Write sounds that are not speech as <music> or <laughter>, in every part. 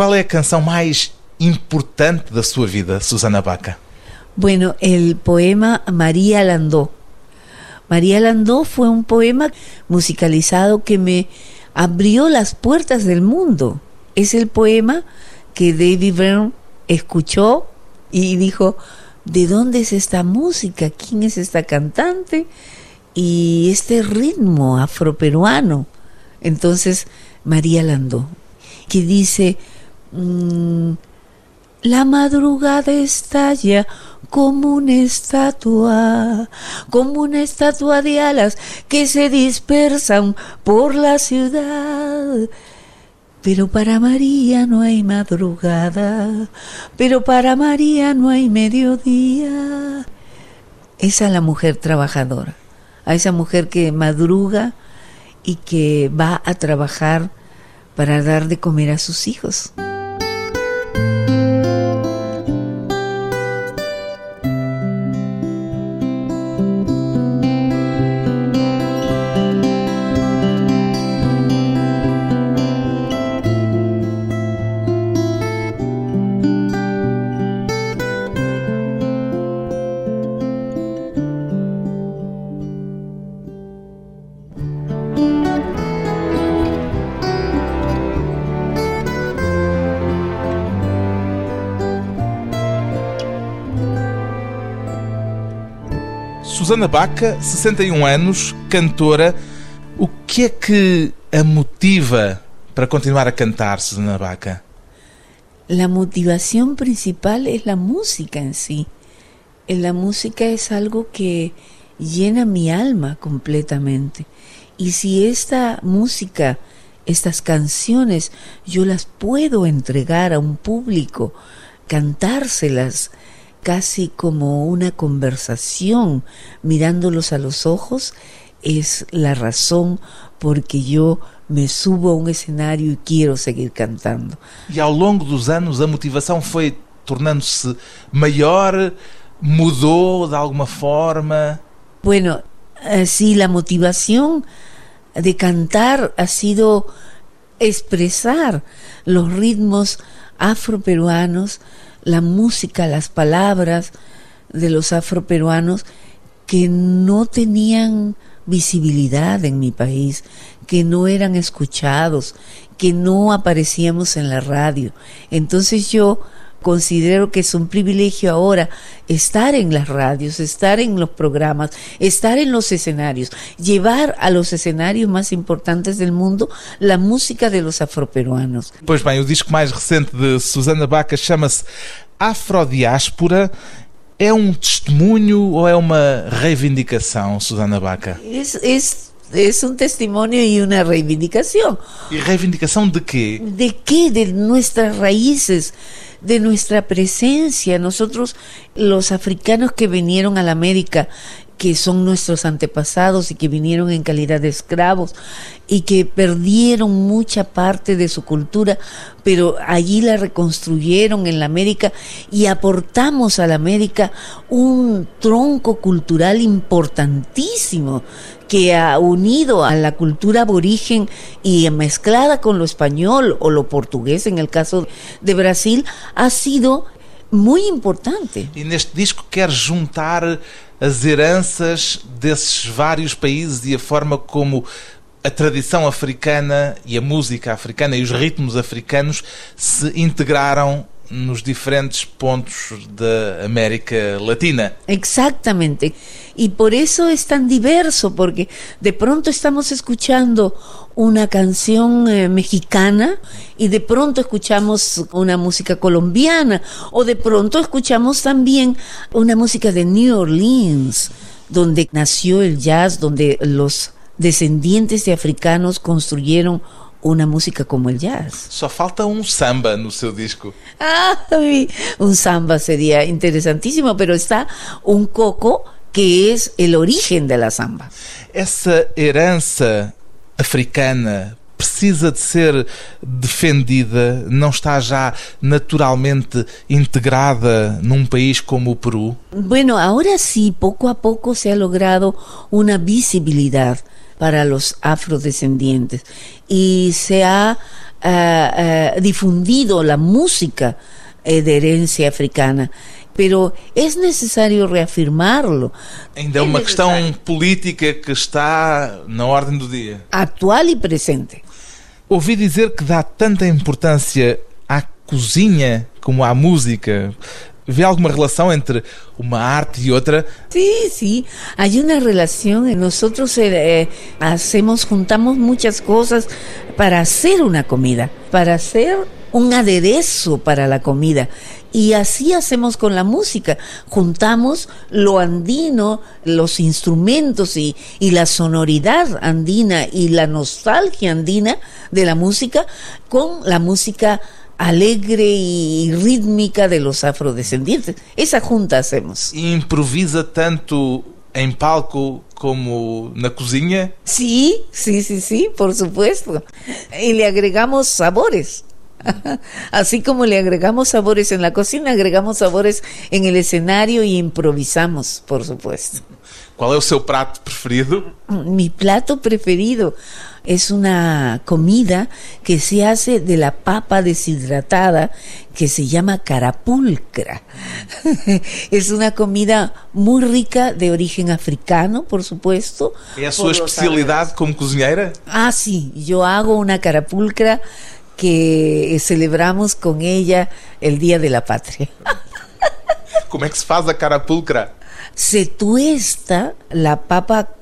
Qual é a canção mais importante da sua vida, Susana Baca? Bueno, el poema María Landó. María Landó fue un poema musicalizado que me abrió las puertas del mundo. Es el poema que David Byrne escuchó y dijo, ¿de dónde es esta música? ¿Quién es esta cantante? Y este ritmo afroperuano. Entonces, María Landó, que dice, mm, la madrugada estalla como una estatua, como una estatua de alas que se dispersan por la ciudad. Pero para María no hay madrugada, pero para María no hay mediodía. Esa es la mujer trabajadora, a esa mujer que madruga y que va a trabajar para dar de comer a sus hijos. Susana Baca, 61 anos, cantora. O que é que a motiva para continuar a cantar, Susana Baca? La motivación principal es la música en sí. La música es algo que llena mi alma completamente. Y si esta música, estas canciones, yo las puedo entregar a un público, cantárselas, casi como una conversación, mirándolos a los ojos, es la razón porque yo me subo a um escenário e quero seguir cantando. E ao longo dos anos a motivação foi tornando-se maior, mudou de alguma forma? Bueno, sí, la motivación de cantar ha sido expresar los ritmos afroperuanos, la música, las palabras de los afroperuanos que no tenían visibilidad en mi país, que no eran escuchados, que no aparecíamos en la radio. Entonces yo considero que es un privilegio ahora estar en las radios, estar en los programas, estar en los escenarios, llevar a los escenarios más importantes del mundo la música de los afroperuanos. Pois bem, o disco mais recente de Susana Baca chama-se Afrodiáspora. É um testemunho ou é uma reivindicação, Susana Baca? Es, es, es un testimonio y una reivindicación. E reivindicação de quê? ¿De qué? De nuestras raíces, de nuestra presencia. Nosotros, los africanos que vinieron a la América, que son nuestros antepasados y que vinieron en calidad de esclavos y que perdieron mucha parte de su cultura, pero allí la reconstruyeron en la América y aportamos a la América un tronco cultural importantísimo que ha unido a la cultura aborigen y mezclada con lo español o lo portugués en el caso de Brasil ha sido muy importante. E neste disco juntar as heranças desses vários países e a forma como a tradição africana e a música africana e os ritmos africanos se integraram nos diferentes pontos da América Latina. Exactamente. Y por eso es tan diverso, porque de pronto estamos escuchando una canción eh, mexicana y de pronto escuchamos una música colombiana o de pronto escuchamos también una música de New Orleans, donde nació el jazz, donde los descendientes de africanos construyeron una música como el jazz. Só falta um samba no seu disco. Ah, un samba sería interesantísimo, pero está un coco que es el origen de la samba. Essa herança africana precisa de ser defendida, não está já naturalmente integrada num país como o Peru? Bueno, ahora sí, poco a poco se ha logrado una visibilidad para los afrodescendientes y se ha uh, uh, difundido la música eh, de herencia africana. Pero é necessário reafirmá-lo. Ainda é uma questão política que está na ordem do dia. Atual e presente. Ouvi dizer que dá tanta importância à cozinha como à música. ¿Ve alguna relación entre una arte y otra? Sí, sí, hay una relación. Nosotros eh, hacemos, juntamos muchas cosas para hacer una comida, para hacer un aderezo para la comida. Y así hacemos con la música. Juntamos lo andino, los instrumentos y, y, la sonoridad andina y la nostalgia andina de la música con la música alegre y rítmica de los afrodescendientes. Esa junta hacemos. Improvisa tanto en palco como na cozinha? Sí, sí, sí, sí, por supuesto. Y le agregamos sabores. <laughs> Así como le agregamos sabores en la cocina, agregamos sabores en el escenario y improvisamos, por supuesto. ¿Cuál es su plato preferido? Mi plato preferido es una comida que se hace de la papa deshidratada que se llama carapulcra. <laughs> es una comida muy rica de origen africano, por supuesto. ¿Es su especialidad como cocinera? Ah, sí, yo hago una carapulcra que celebramos con ella el Día de la Patria. <laughs> ¿Cómo es que se hace la carapulcra? Se tuesta la papa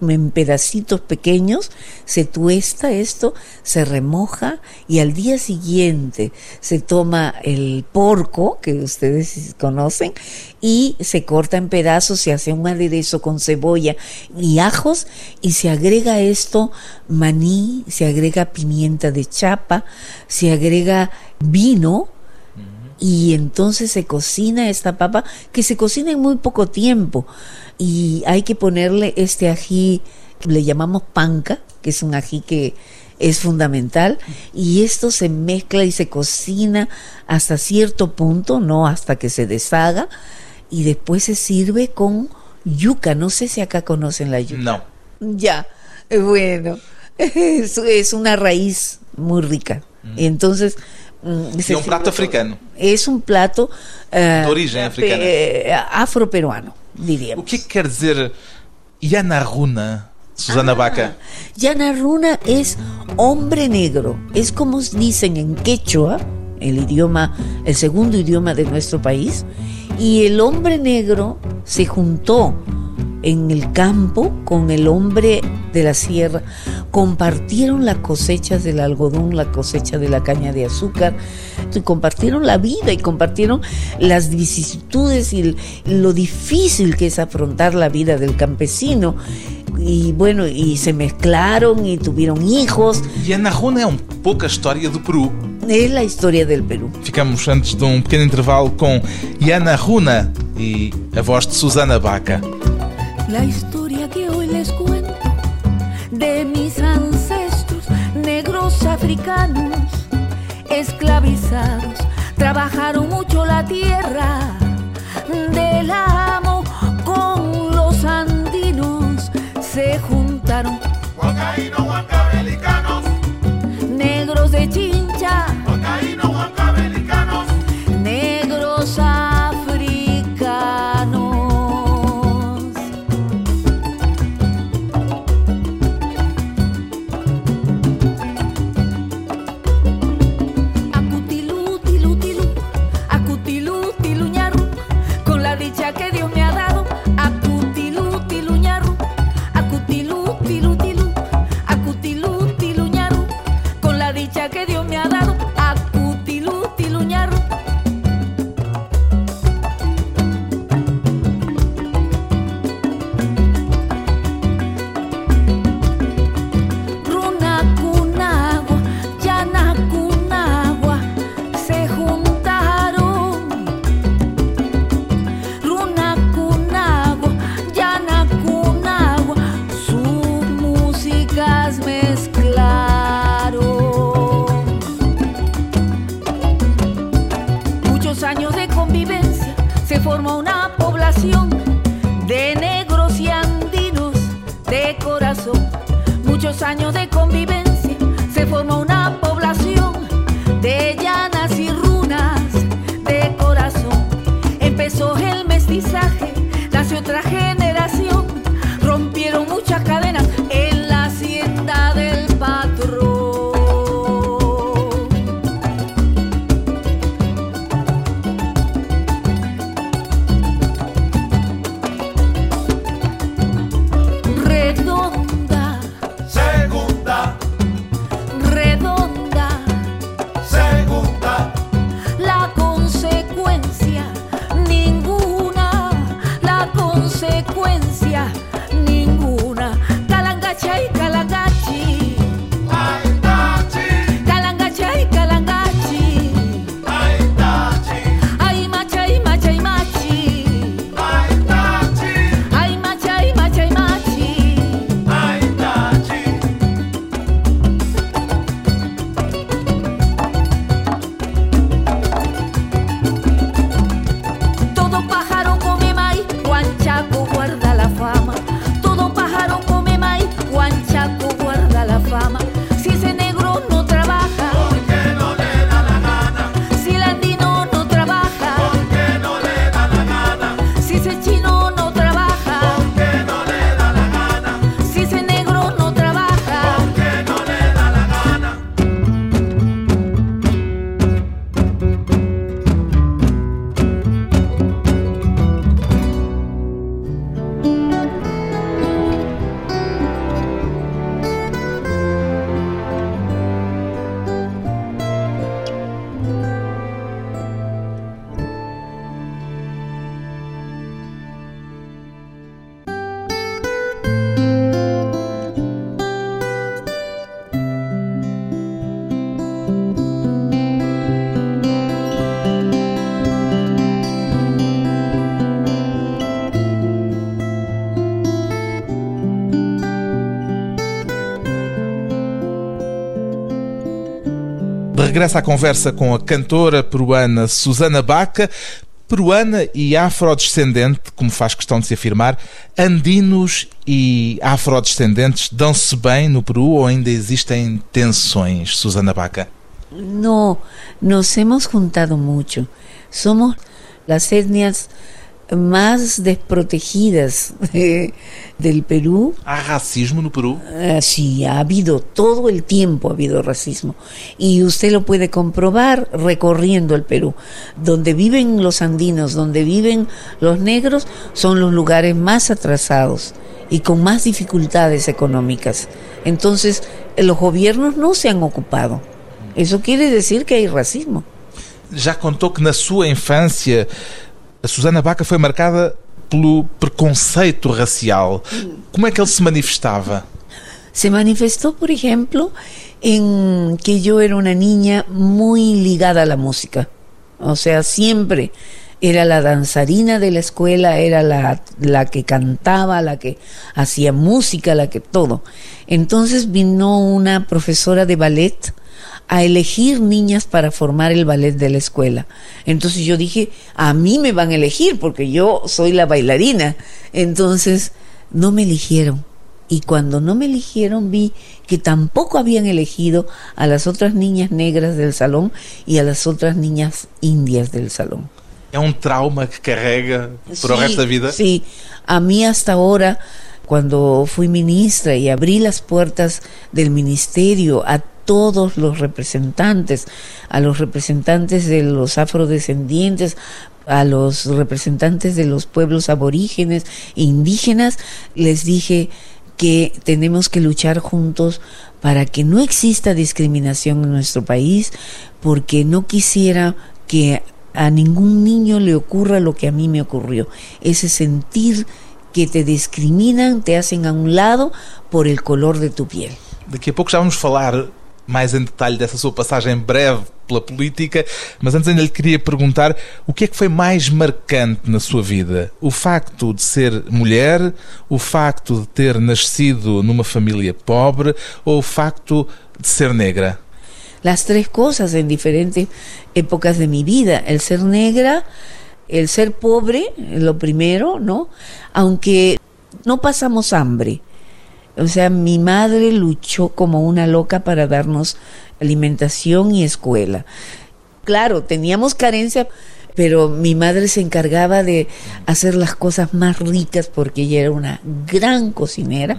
en pedacitos pequeños, se tuesta esto, se remoja y al día siguiente se toma el porco, que ustedes conocen, y se corta en pedazos, se hace un aderezo con cebolla y ajos y se agrega esto maní, se agrega pimienta de chapa, se agrega vino, y entonces se cocina esta papa que se cocina en muy poco tiempo y hay que ponerle este ají que le llamamos panca, que es un ají que es fundamental y esto se mezcla y se cocina hasta cierto punto, no hasta que se deshaga y después se sirve con yuca, no sé si acá conocen la yuca. No. Ya, bueno, <laughs> es, es una raíz muy rica. Mm. Entonces, es un plato africano. Es un plato uh, de origen africana. Eh, afroperuano, diríamos. O que quer dizer Yanaruna, Susana ah, Baca? Yanaruna es hombre negro. Es como dicen en quechua, el idioma, el segundo idioma de nuestro país. Y el hombre negro se juntó en el campo con el hombre de la sierra, compartieron las cosechas del algodón, la cosecha de la caña de azúcar, y compartieron la vida y compartieron las vicisitudes y lo difícil que es afrontar la vida del campesino. Y bueno, y se mezclaron y tuvieron hijos. Y Anajuna es un poco historia del Perú. Es la historia del Perú. Ficamos antes de un pequeño intervalo con Yana Runa y a voz de Susana Baca. La historia que hoy les cuento de mis ancestros negros africanos, esclavizados, trabajaron mucho la tierra del amo con los andinos, se juntaron. negros de chincha. peso el mestizaje, nació traje regressa à conversa com a cantora peruana Susana Baca, peruana e afrodescendente, como faz questão de se afirmar, andinos e afrodescendentes dão-se bem no Peru ou ainda existem tensões, Susana Baca? No, nos hemos juntado mucho. Somos las etnias más desprotegidas de- del Perú. Há racismo no Peru? Ah, sí, ha habido, todo el tiempo ha habido racismo. Y usted lo puede comprobar recorriendo el Perú. Donde viven los andinos, donde viven los negros, son los lugares más atrasados y con más dificultades económicas. Entonces, los gobiernos no se han ocupado. Eso quiere decir que hay racismo. Já contou que na sua infância a Susana Baca foi marcada pelo preconceito racial. Como é que ele se manifestava? Se manifestó, por ejemplo, en que yo era una niña muy ligada a la música. O sea, siempre era la danzarina de la escuela, era la que cantaba, la que hacía música, la que todo. Entonces vino una profesora de ballet a elegir niñas para formar el ballet de la escuela. Entonces yo dije, a mí me van a elegir porque yo soy la bailarina. Entonces no me eligieron. Y cuando no me eligieron vi que tampoco habían elegido a las otras niñas negras del salón y a las otras niñas indias del salón. É um trauma que carrega Sí, resto da vida? Sí, a mí hasta ahora, cuando fui ministra y abrí las puertas del ministerio a todos los representantes, a los representantes de los afrodescendientes, a los representantes de los pueblos aborígenes e indígenas, les dije que tenemos que luchar juntos para que no exista discriminación en nuestro país, porque no quisiera que a ningún niño le ocurra lo que a mí me ocurrió, ese sentir que te discriminan, te hacen a un lado por el color de tu piel. Daqui a pouco já vamos falar mais em detalhe dessa sua passagem breve pela política, mas antes ainda lhe queria perguntar o que é que foi mais marcante na sua vida? O facto de ser mulher, o facto de ter nascido numa família pobre ou o facto de ser negra? Las tres cosas en diferentes épocas de mi vida, el ser negra, el ser pobre, lo primero, ¿no? Aunque no pasamos hambre. O sea, mi madre luchó como una loca para darnos alimentación y escuela. Claro, teníamos carencia, pero mi madre se encargaba de hacer las cosas más ricas porque ella era una gran cocinera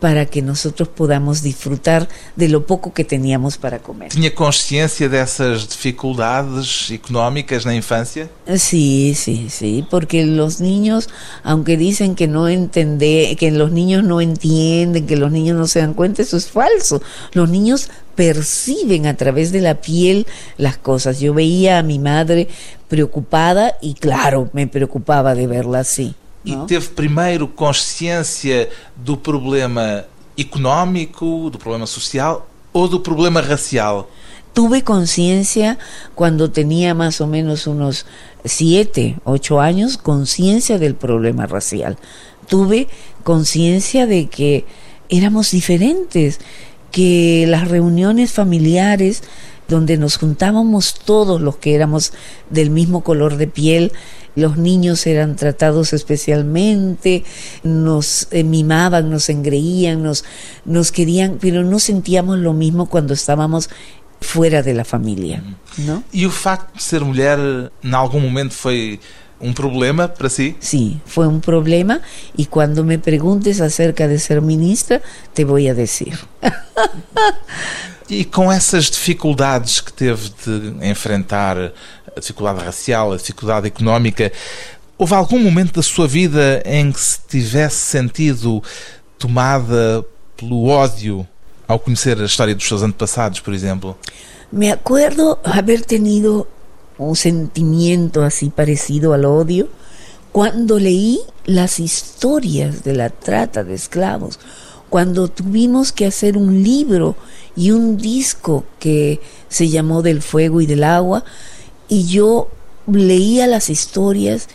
para que nosotros podamos disfrutar de lo poco que teníamos para comer. Tinha consciência dessas dificuldades económicas na infância? Sí, sí, sí, porque los niños, aunque dicen que no entende, que los niños no entienden, que los niños no se dan cuenta, eso es falso. Los niños perciben a través de la piel las cosas. Yo veía a mi madre preocupada y claro, me preocupaba de verla así. E ¿no? teve primeiro consciência do problema económico, do problema social ou do problema racial? Tuve conciencia cuando tenía más o menos unos siete, ocho años, conciencia del problema racial. Tuve conciencia de que éramos diferentes, que las reuniones familiares donde nos juntábamos todos los que éramos del mismo color de piel, los niños eran tratados especialmente, nos eh, mimaban, nos engreían, nos, nos querían, pero no sentíamos lo mismo cuando estábamos fuera de la familia, ¿no? E o facto de ser mulher, em algum momento, foi um problema para si? Sí, fue un problema y cuando me preguntes acerca de ser ministra, te voy a decir. <laughs> E com essas dificuldades que teve de enfrentar, a dificuldade racial, a dificuldade económica, houve algum momento da sua vida em que se tivesse sentido tomada pelo ódio ao conhecer a história dos seus antepassados, por exemplo? Me acuerdo haber tenido un sentimiento así parecido al odio cuando leí las historias de la trata de esclavos, cuando tuvimos que hacer un libro y un disco que se llamó Del Fuego y del Agua, y yo leía las historias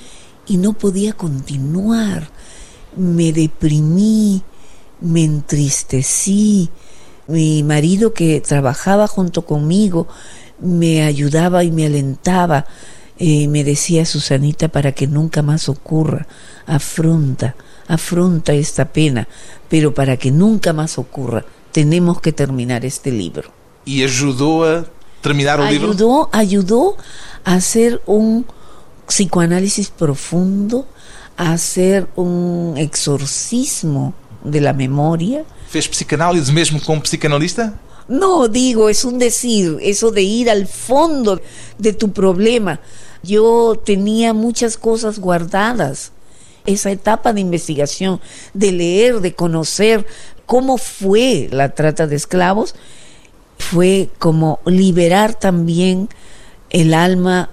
y no podía continuar. Me deprimí, me entristecí. Mi marido que trabajaba junto conmigo me ayudaba y me alentaba. y me decía Susanita, para que nunca más ocurra, afronta, afronta esta pena, pero para que nunca más ocurra, tenemos que terminar este libro. ¿Y ayudó a terminar el libro? Ayudó, ayudó a hacer un psicoanálisis profundo, a hacer un exorcismo de la memoria. ¿Fez psicanálise mesmo como psicanalista? No, digo, es un decir, eso de ir al fondo de tu problema. Yo tenía muchas cosas guardadas. Esa etapa de investigación, de leer, de conocer cómo fue la trata de esclavos, fue como liberar también el alma.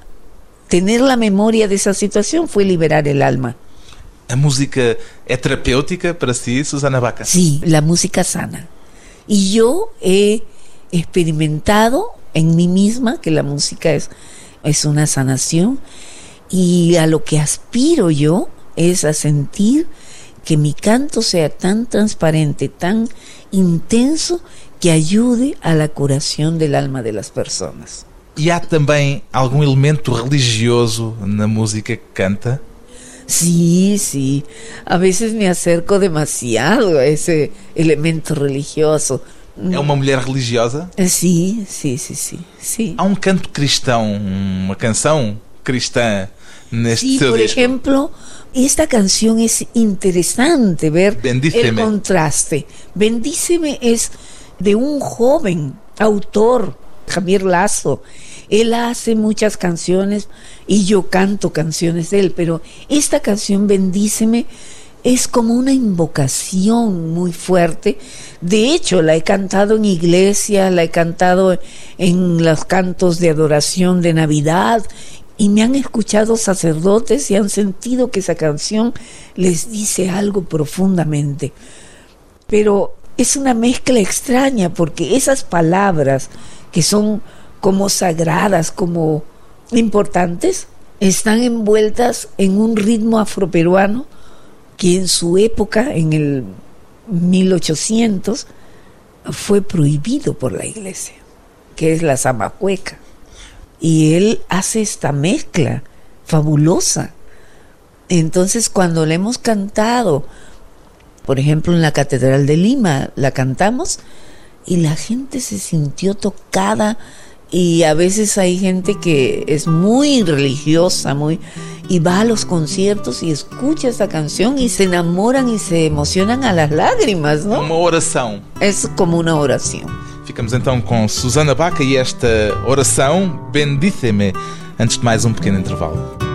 Tener la memoria de esa situación fue liberar el alma. ¿La música es terapéutica para ti, Susana Vaca? Sí, la música sana. Y yo he experimentado en mí misma que la música es, es una sanación y a lo que aspiro yo es a sentir que mi canto sea tan transparente, tan intenso, que ayude a la curación del alma de las personas. E há também algum elemento religioso na música que canta? Sí, sí. A veces me acerco demasiado a ese elemento religioso. É uma mulher religiosa? Sí, sí, sí, sí. sí. Há um canto cristão, uma canção cristã neste Sí, seu por disco? Esta canción es interesante ver el contraste. Bendíceme es de un joven autor, Javier Lazo. Él hace muchas canciones y yo canto canciones de él, pero esta canción Bendíceme es como una invocación muy fuerte. De hecho, la he cantado en iglesia, la he cantado en los cantos de adoración de Navidad y me han escuchado sacerdotes y han sentido que esa canción les dice algo profundamente. Pero es una mezcla extraña porque esas palabras que son como sagradas, como importantes, están envueltas en un ritmo afroperuano que en su época, en el 1800, fue prohibido por la iglesia, que es la zamacueca. Y él hace esta mezcla fabulosa. Entonces, cuando le hemos cantado, por ejemplo, en la Catedral de Lima, la cantamos y la gente se sintió tocada y a veces hay gente que es muy religiosa, muy y va a los conciertos y escucha esta canción y se enamoran y se emocionan a las lágrimas, ¿no? Uma oração. Es como una oración. Ficamos então com Susana Baca e esta oração Bendíceme. Antes de mais um pequeno intervalo.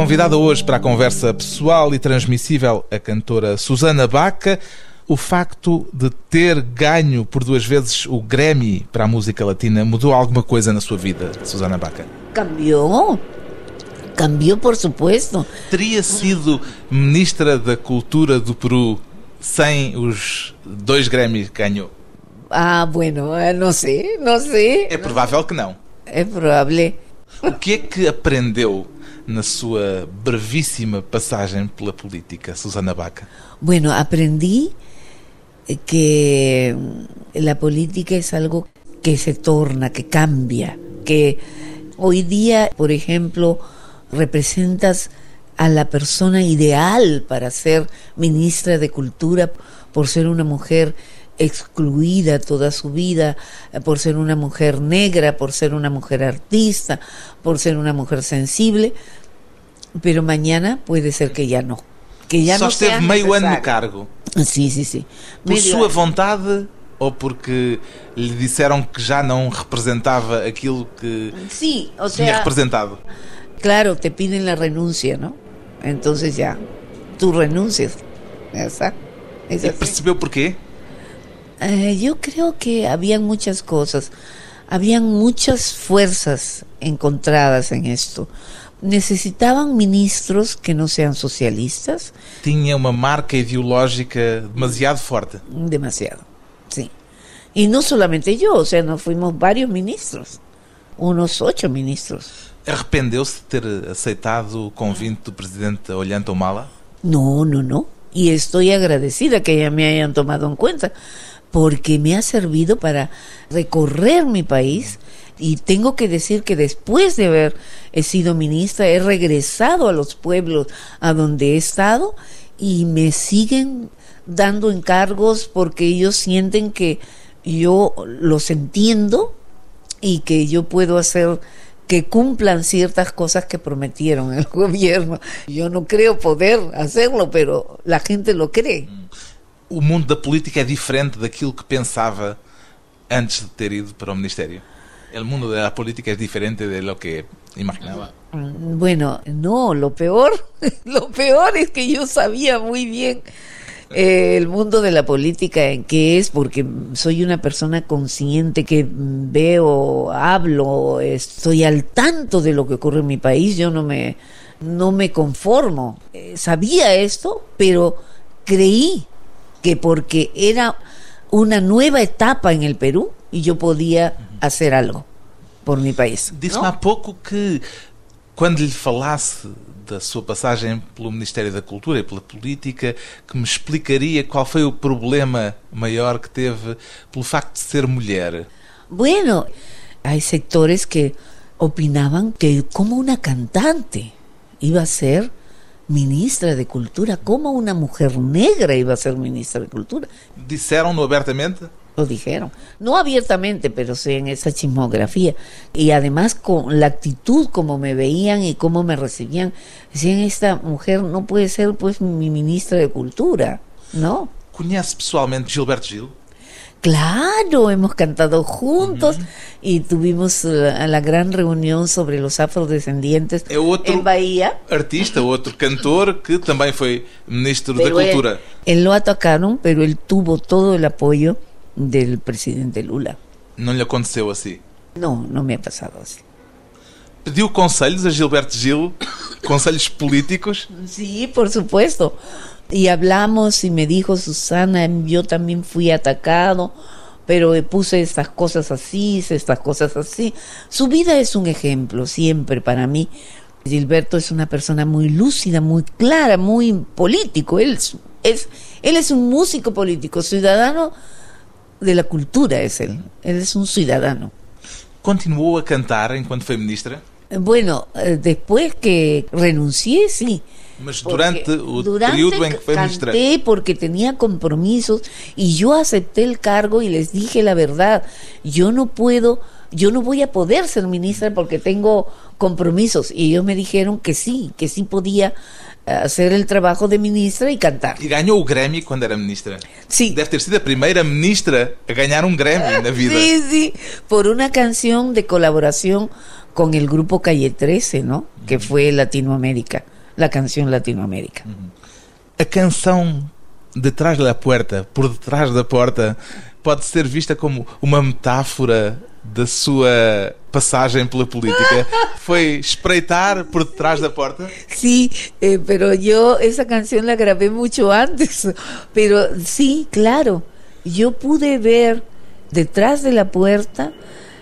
Convidada hoje para a conversa pessoal e transmissível a cantora Susana Baca. O facto de ter ganho por duas vezes o Grammy para a música latina mudou alguma coisa na sua vida, Susana Baca? Cambió. Cambió, por supuesto. Teria sido ministra da Cultura do Peru sem os dois Grammys que ganhou? Ah, bueno, eh, no sé, no sé. É provável que não. Es probable. O que é que aprendeu na sua brevíssima passagem pela política, Susana Baca? Bueno, aprendí que la política es algo que se torna, que cambia, que hoy día, por ejemplo, representas a la persona ideal para ser ministra de Cultura por ser una mujer excluida toda su vida, por ser una mujer negra, por ser una mujer artista, por ser una mujer sensible, pero mañana puede ser que ya no. Que ya Só no esteve meio ano no cargo. Sí, sí, sí. Por Medio sua año. vontade ou porque lhe disseram que já não representava aquilo que Sí, o tinha sea, representado? claro, te piden la renuncia, ¿no? Entonces ya, tú renuncias. Ya está. Es E así. percebeu porquê? Eh, yo creo que habían muchas cosas, habían muchas fuerzas encontradas en esto. Necesitaban ministros que no sean socialistas, Tinha uma marca ideológica demasiado forte. demasiado, sí. Y no solamente yo, o sea, nos fuimos varios ministros, unos ocho ministros. Arrependeu-se de ter aceitado o convite do presidente Ollanta Humala? No, no, no. Y estoy agradecida que ya me hayan tomado en cuenta, porque me ha servido para recorrer mi país. Y tengo que decir que después de haber he sido ministra, he regresado a los pueblos a donde he estado y me siguen dando encargos porque ellos sienten que yo los entiendo y que yo puedo hacer que cumplan ciertas cosas que prometieron el <laughs> gobierno. Yo no creo poder hacerlo, pero la gente lo cree. O mundo da política é diferente daquilo que pensava antes de ter ido para o Ministério? O mundo da política é diferente de lo que imaginava? Mm, Bueno, no, lo peor, <laughs> lo peor es que yo sabía muy bien eh, el mundo de la política en qué es, porque soy una persona consciente que veo, hablo, estoy al tanto de lo que ocurre en mi país, yo no me, no me conformo. Eh, sabía esto, pero creí que porque era una nueva etapa en el Perú y yo podía hacer algo por mi país. Disse-me há pouco que quando lhe falasse da sua passagem pelo Ministério da Cultura e pela política, que me explicaria qual foi o problema maior que teve pelo facto de ser mulher. Bueno, hay sectores que opinaban que como una cantante iba a ser ministra de Cultura, como una mujer negra iba a ser ministra de Cultura. Disseram-no abertamente? Lo dijeron. No abiertamente, pero sí en esa chismografía. Y además con la actitud como me veían y cómo me recibían. Decían, esta mujer no puede ser pues mi ministra de Cultura. No. Conhece pessoalmente Gilberto Gil? Claro, hemos cantado juntos y tuvimos la, la gran reunión sobre los afrodescendientes É outro en Bahía. artista, outro cantor que também foi Ministro da Pero él, Cultura. él lo atacaron, pero él tuvo todo el apoyo del presidente Lula. Não lhe aconteceu assim. No, no me ha pasado así. Pediu conselhos a Gilberto Gil, conselhos políticos. Sí, por supuesto. Y hablamos y me dijo Susana, yo también fui atacado, pero puse estas cosas así, estas cosas así. Su vida es un ejemplo siempre para mí. Gilberto es una persona muy lúcida, muy clara, muy político. Él es- él es un músico político, ciudadano de la cultura es él. Él es un ciudadano. Continuou a cantar enquanto foi ministra, Bueno, eh, después que renuncié, sí. mas durante o durante período em que foi ministra. canté porque tenía compromisos y yo acepté el cargo y les dije la verdad. Yo no puedo, yo no voy a poder ser ministra porque tengo compromisos. Y ellos me dijeron que sí, que sí podía hacer el trabajo de ministra y cantar. E ganhou o Grammy quando era ministra. Sí. Deve ter sido a primeira ministra a ganhar um Grammy na vida. Sí, sí, por una canción de colaboración con el grupo Calle 13, ¿no? Que fue Latinoamérica, la canción Latinoamérica. A canção Detrás da Porta, por detrás da porta, pode ser vista como uma metáfora da sua passagem pela política. <laughs> Foi espreitar por detrás da porta? Sí, eh, pero yo esa canción la grabé mucho antes, pero sí, claro, yo pude ver detrás de la puerta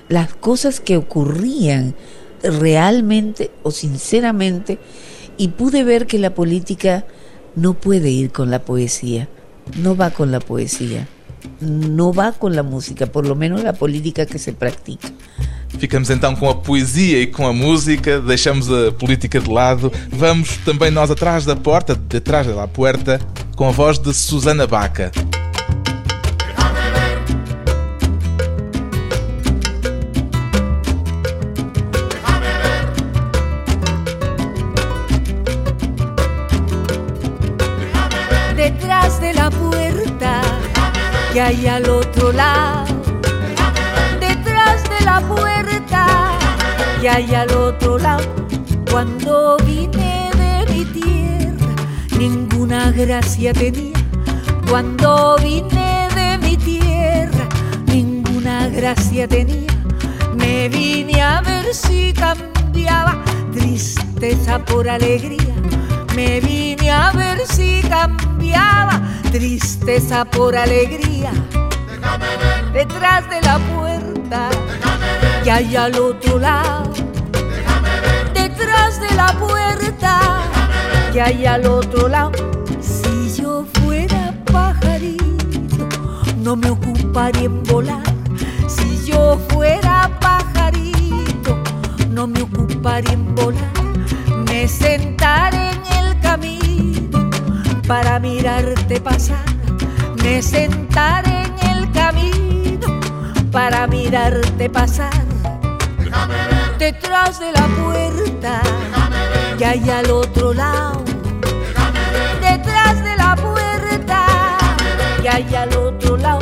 las cosas que ocurrían realmente o sinceramente y pude ver que la política no puede ir con la poesía, no va con la poesía, no va con la música, por lo menos la política que se practica. Ficamos então com a poesia e com a música, deixamos a política de lado. Vamos também nós atrás da porta, detrás da porta, com a voz de Susana Baca. Que hay al otro lado. Detrás de la puerta que hay al otro lado. Cuando vine de mi tierra, ninguna gracia tenía. Cuando vine de mi tierra, ninguna gracia tenía. Me vine a ver si cambiaba tristeza por alegría. Me vine a ver si cambiaba tristeza por alegría. Detrás de la puerta que hay al otro lado. Detrás de la puerta que hay al otro lado. Si yo fuera pajarito, no me ocuparía en volar. Si yo fuera pajarito, no me ocuparía en volar. Me sentaré para mirarte pasar. Me sentaré en el camino para mirarte pasar. Detrás de la puerta que hay al otro lado. Detrás de la puerta que hay al otro lado.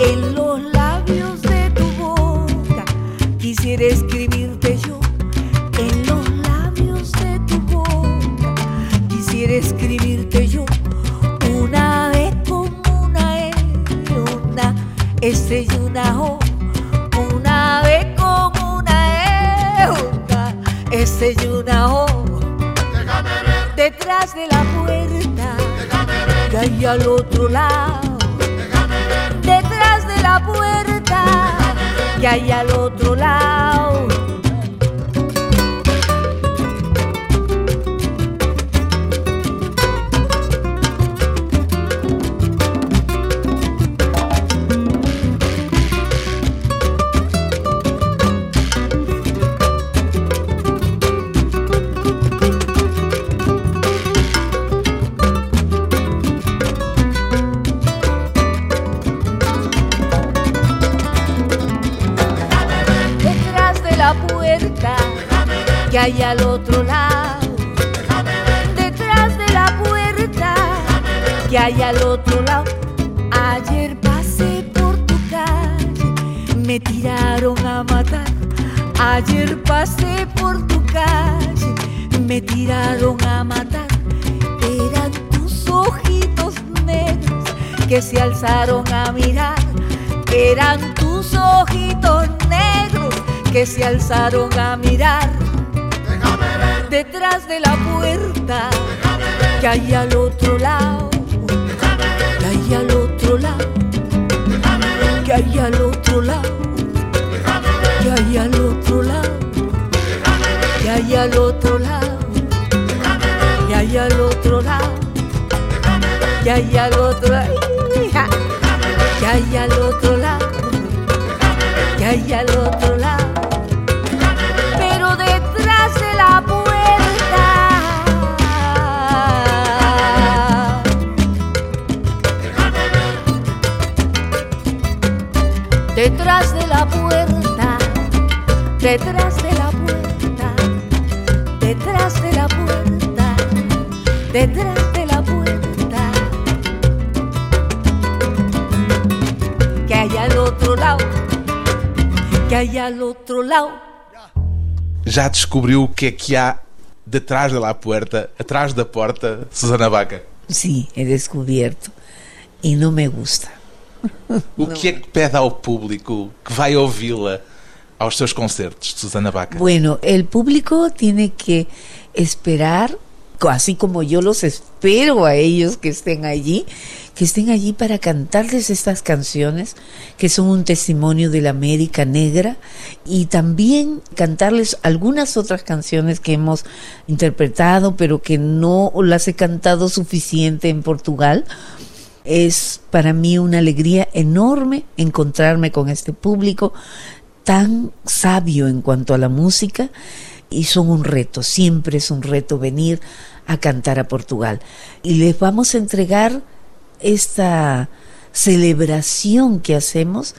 En los hay al otro lado. Ayer pasé por tu calle, me tiraron a matar. Ayer pasé por tu calle, me tiraron a matar. Eran tus ojitos negros que se alzaron a mirar. Eran tus ojitos negros que se alzaron a mirar. Detrás de la puerta que hay al otro lado hay al otro lado? ¿Qué hay al otro lado? ¿Qué hay al otro lado? ¿Qué hay al otro lado? ¿Qué hay al otro lado? ¿Qué hay al otro lado? ¿Qué hay al otro lado? ¿Qué hay al otro lado? Pero detrás de la Detrás de la puerta, detrás de la puerta, detrás de la puerta, detrás de la puerta, que hay al otro lado, que hay al otro lado. Já descobriu o que é que há detrás da puerta, atrás da porta, Susana Baca? Sí, he descubierto. E não me gusta. O que é que pede ao público que vai ouvi-la aos seus concertos, Susana Baca? Bueno, el público tiene que esperar, así como yo los espero a ellos que estén allí, que estén allí para cantarles estas canciones que son un testimonio de la América Negra y también cantarles algunas otras canciones que hemos interpretado pero que no las he cantado suficiente en Portugal. Es para mí una alegría enorme encontrarme con este público tan sabio en cuanto a la música y son un reto, siempre es un reto venir a cantar a Portugal. Y les vamos a entregar esta celebración que hacemos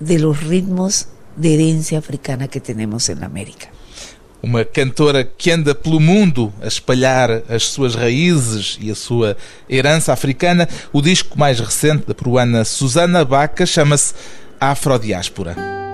de los ritmos de herencia africana que tenemos en América. Uma cantora que anda pelo mundo a espalhar as suas raízes e a sua herança africana. O disco mais recente da peruana Susana Baca chama-se Afrodiáspora.